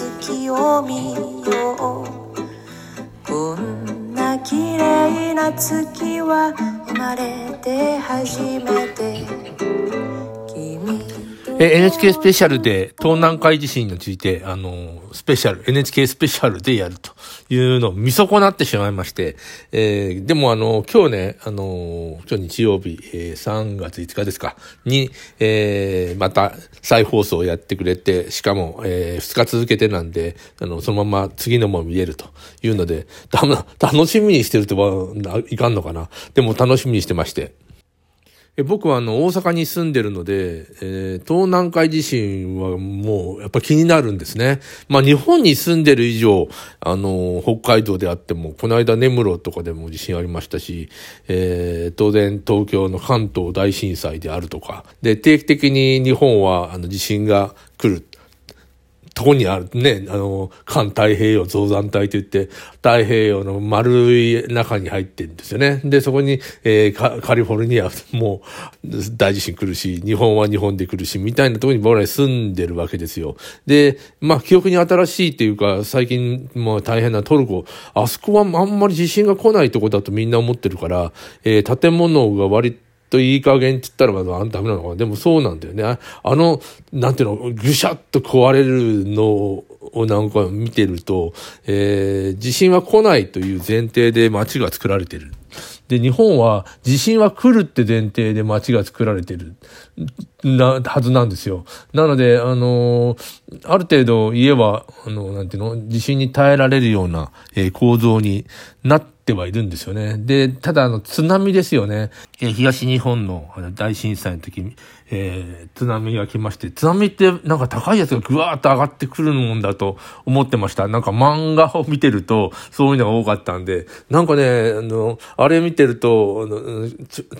月を見よう。こんな綺麗な月は生まれて初めて。え NHK スペシャルで東南海地震について、あの、スペシャル、NHK スペシャルでやるというのを見損なってしまいまして、えー、でもあの、今日ね、あの、今日日曜日、えー、3月5日ですか、に、えー、また再放送をやってくれて、しかも、えー、2日続けてなんで、あの、そのまま次のも見れるというので、た楽しみにしてるとはいかんのかな。でも楽しみにしてまして。え僕はあの大阪に住んでるので、えー、東南海地震はもうやっぱ気になるんですね。まあ日本に住んでる以上、あの、北海道であっても、この間根室とかでも地震ありましたし、えー、当然東京の関東大震災であるとか、で、定期的に日本はあの地震が来る。とこにあるね、あの、環太平洋増山帯と言って、太平洋の丸い中に入ってるんですよね。で、そこに、えー、カリフォルニアも大地震来るし、日本は日本で来るし、みたいなところに僕ら住んでるわけですよ。で、まあ、記憶に新しいっていうか、最近、もう大変なトルコ、あそこはあんまり地震が来ないとこだとみんな思ってるから、えー、建物が割とといい加減って言ったらまだダメなのかな。でもそうなんだよね。あの、なんていうの、ぐしゃっと壊れるのをなんか見てると、えー、地震は来ないという前提で街が作られてる。で、日本は地震は来るって前提で街が作られてる、な、はずなんですよ。なので、あのある程度家は、あの、なんていうの、地震に耐えられるような、えー、構造になってはいるんですよね。で、ただ、あの、津波ですよね。え、東日本の大震災の時に、えー、津波が来まして、津波ってなんか高いやつがぐわーっと上がってくるもんだと思ってました。なんか漫画を見てると、そういうのが多かったんで、なんかね、あの、あれ見てると、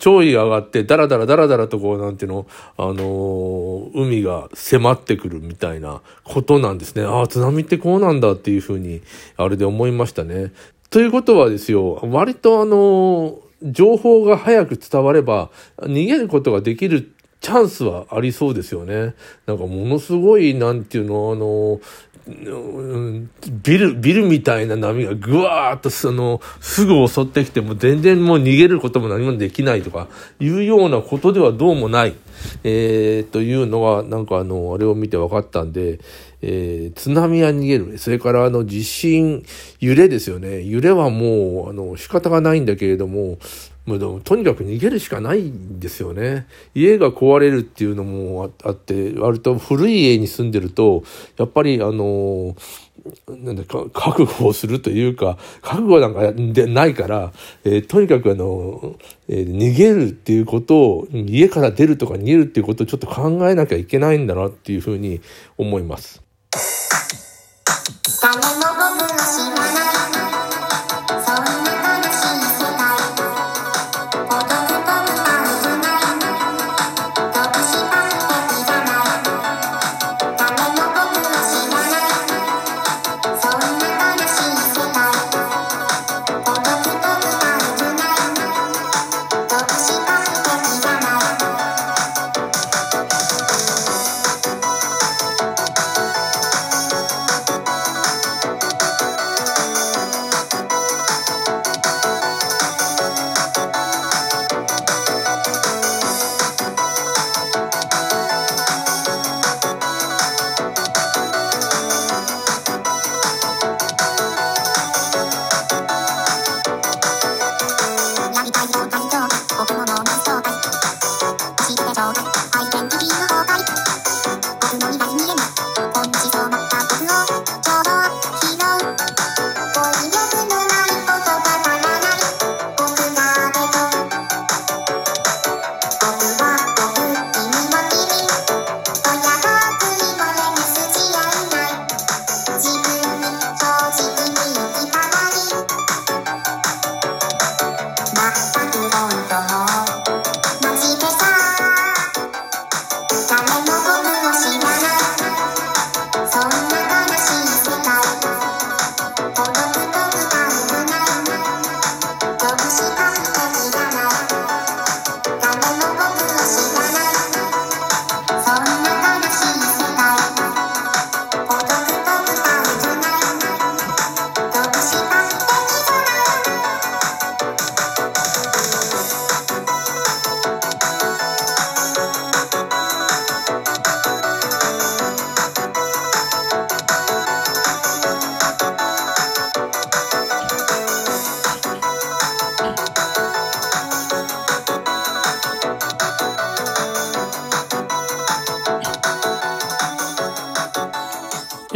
潮位が上がって、だらだらだらだらとこう、なんていうの、あの、海が迫ってくるみたいなことなんですね。ああ、津波ってこうなんだっていうふうに、あれで思いましたね。ということはですよ、割とあの、情報が早く伝われば、逃げることができるチャンスはありそうですよね。なんかものすごい、なんていうの、あの、ビル、ビルみたいな波がぐわーっとその、すぐ襲ってきても全然もう逃げることも何もできないとかいうようなことではどうもない、えー、というのがなんかあの、あれを見て分かったんで、えー、津波は逃げる。それからあの地震、揺れですよね。揺れはもう、あの、仕方がないんだけれども、もうとにかく逃げるしかないんですよね。家が壊れるっていうのもあって、割と古い家に住んでると、やっぱりあの、なんだか覚悟をするというか、覚悟なんかでないから、えー、とにかくあの、えー、逃げるっていうことを、家から出るとか逃げるっていうことをちょっと考えなきゃいけないんだなっていうふうに思います。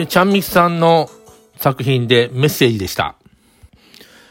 ちゃんみきさんの作品でメッセージでした。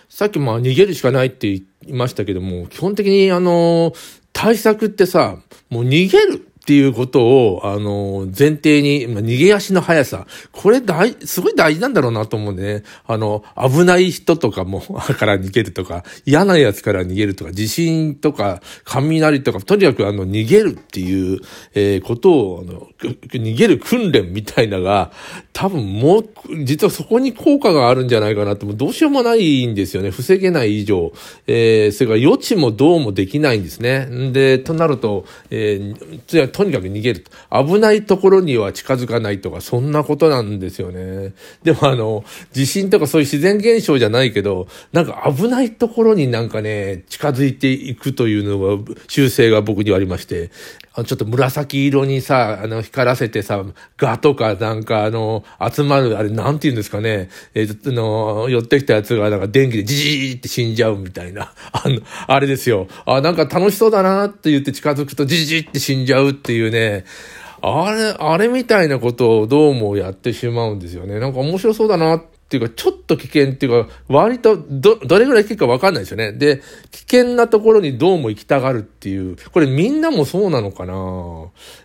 さっきまあ逃げるしかないって言いましたけども、基本的にあの、対策ってさ、もう逃げるっていうことを、あの、前提に、逃げ足の速さ。これ大、すごい大事なんだろうなと思うね。あの、危ない人とかも、から逃げるとか、嫌な奴から逃げるとか、地震とか、雷とか、とにかくあの、逃げるっていう、えー、ことを、あの、逃げる訓練みたいなが、多分もう、実はそこに効果があるんじゃないかなって、もうどうしようもないんですよね。防げない以上。えー、それから余地もどうもできないんですね。んで、となると、えー、とにかく逃げる。危ないところには近づかないとか、そんなことなんですよね。でもあの、地震とかそういう自然現象じゃないけど、なんか危ないところになんかね、近づいていくというのが、習性が僕にはありまして、あの、ちょっと紫色にさ、あの、光らせてさ、ガとかなんかあの、集まる、あれなんて言うんですかね、えー、あの、寄ってきたやつがなんか電気でジジーって死んじゃうみたいな、あの、あれですよ。あ、なんか楽しそうだなって言って近づくとジジーって死んじゃうっていうね、あれ、あれみたいなことをどうもやってしまうんですよね。なんか面白そうだなってていうか、ちょっと危険っていうか、割とど、どれぐらい危険かわかんないですよね。で、危険なところにどうも行きたがるっていう、これみんなもそうなのかな？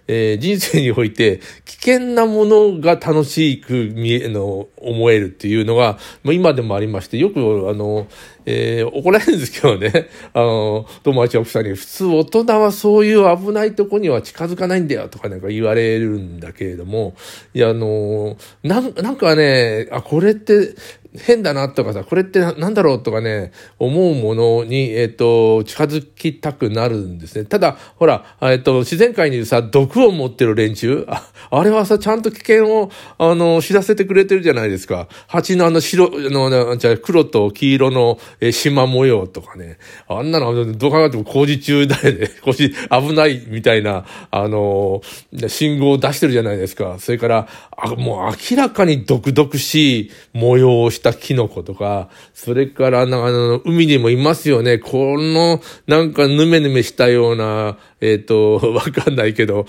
えー、人生において、危険なものが楽しく見え、の、思えるっていうのが、もう今でもありまして、よく、あの、えー、怒られるんですけどね、あの、友達奥さんに、普通大人はそういう危ないとこには近づかないんだよとかなんか言われるんだけれども、いや、あの、な、なんかね、あ、これって変だなとかさ、これってなんだろうとかね、思うものに、えっ、ー、と、近づきたくなるんですね。ただ、ほら、えっ、ー、と、自然界にさ、毒を持ってる連中、ああれはさ、ちゃんと危険を、あの、知らせてくれてるじゃないですか。蜂のあの白、の、じゃ黒と黄色の、えー、縞模様とかね。あんなの、どう考えても工事中だよね。工事、危ないみたいな、あの、信号を出してるじゃないですか。それから、あもう明らかに毒々しい模様をしてしたキノコとか、それからなんか、あの、海にもいますよね。この、なんかぬめぬめしたような、えっ、ー、と、わかんないけど、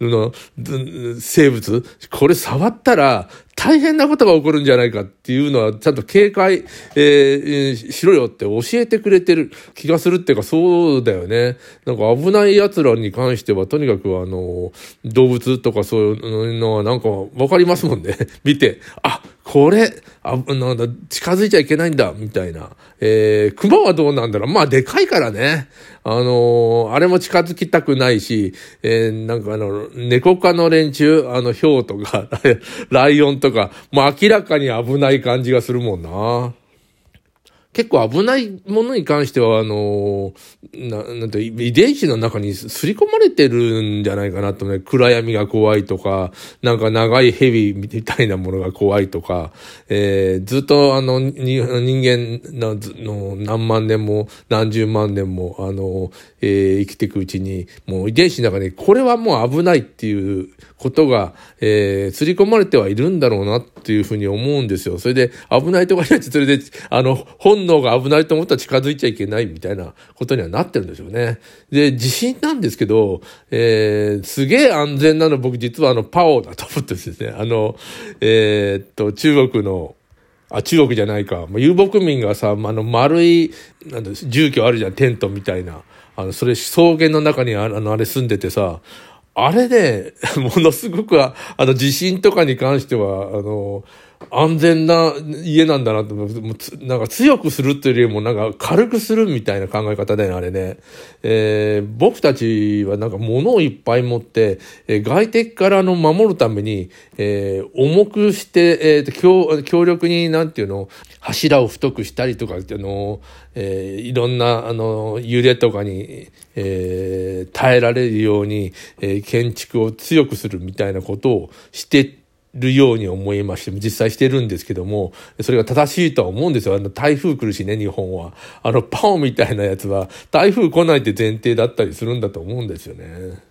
の、生物、これ触ったら大変なことが起こるんじゃないかっていうのは、ちゃんと警戒、えー、しろよって教えてくれてる気がするっていうか、そうだよね。なんか危ない奴らに関しては、とにかくあの、動物とかそういうのはなんかわかりますもんね。見て、あ、これ、あ、なんだ、近づいちゃいけないんだ、みたいな。えー、熊はどうなんだろうまあ、でかいからね。あのー、あれも近づきたくないし、えー、なんかあの、猫科の連中、あの、ヒョウとか、ライオンとか、もう明らかに危ない感じがするもんな。結構危ないものに関しては、あの、な、なんて、遺伝子の中に刷り込まれてるんじゃないかなとね、暗闇が怖いとか、なんか長い蛇みたいなものが怖いとか、えー、ずっとあの、人間の何万年も何十万年も、あの、えー、生きていくうちに、もう遺伝子の中に、これはもう危ないっていうことが、えー、刷り込まれてはいるんだろうなっていうふうに思うんですよ。それで、危ないところにそれで、あの、本能が危ないと思ったら近づいちゃいけないみたいなことにはなってるんですよね。で、地震なんですけど、えー、すげえ安全なの僕実はあの、パオだと思ってるんですね。あの、えー、っと、中国の、あ、中国じゃないか。まあ遊牧民がさ、あの、丸い、なんだ、住居あるじゃん、テントみたいな。あの、それ、草原の中にあの、あれ住んでてさ、あれね、ものすごく、あの、地震とかに関しては、あの、安全な家なんだなと、なんか強くするというよりもなんか軽くするみたいな考え方だよね、あれね。えー、僕たちはなんか物をいっぱい持って、えー、外敵からの守るために、えー、重くして、えー強、強力になんていうの、柱を太くしたりとかっていうのを、えー、いろんな、あの、揺れとかに、えー、耐えられるように、えー、建築を強くするみたいなことをしてるように思いまして、実際してるんですけども、それが正しいとは思うんですよ。あの、台風来るしね、日本は。あの、パオみたいなやつは、台風来ないって前提だったりするんだと思うんですよね。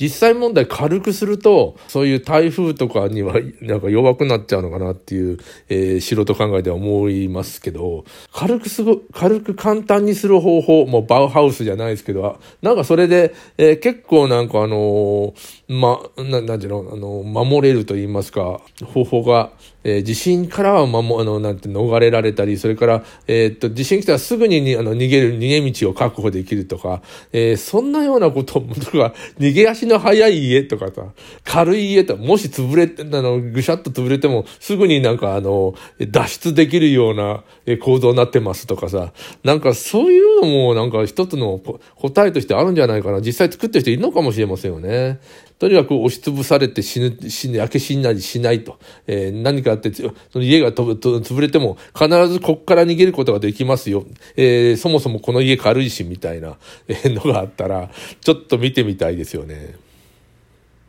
実際問題軽くすると、そういう台風とかにはなんか弱くなっちゃうのかなっていう、えー、素人考えでは思いますけど、軽くすご、軽く簡単にする方法、もうバウハウスじゃないですけど、なんかそれで、えー、結構なんかあのー、ま、な、なんていうの、あの、守れると言いますか、方法が、えー、地震からは守、あの、なんて逃れられたり、それから、えー、っと、地震来たらすぐにあの逃げる、逃げ道を確保できるとか、えー、そんなようなこととか、逃げ足の速い家とかさ、軽い家とか、もし潰れて、あの、ぐしゃっと潰れても、すぐになんかあの、脱出できるような構造になってますとかさ、なんかそういうのもなんか一つの答えとしてあるんじゃないかな。実際作ってる人いるのかもしれませんよね。とにかく押しつぶされて死ぬ、死ぬ、焼け死んだりしないと。えー、何かあって、その家がとぶ、潰れても、必ずこっから逃げることができますよ。えー、そもそもこの家軽いし、みたいな、のがあったら、ちょっと見てみたいですよね。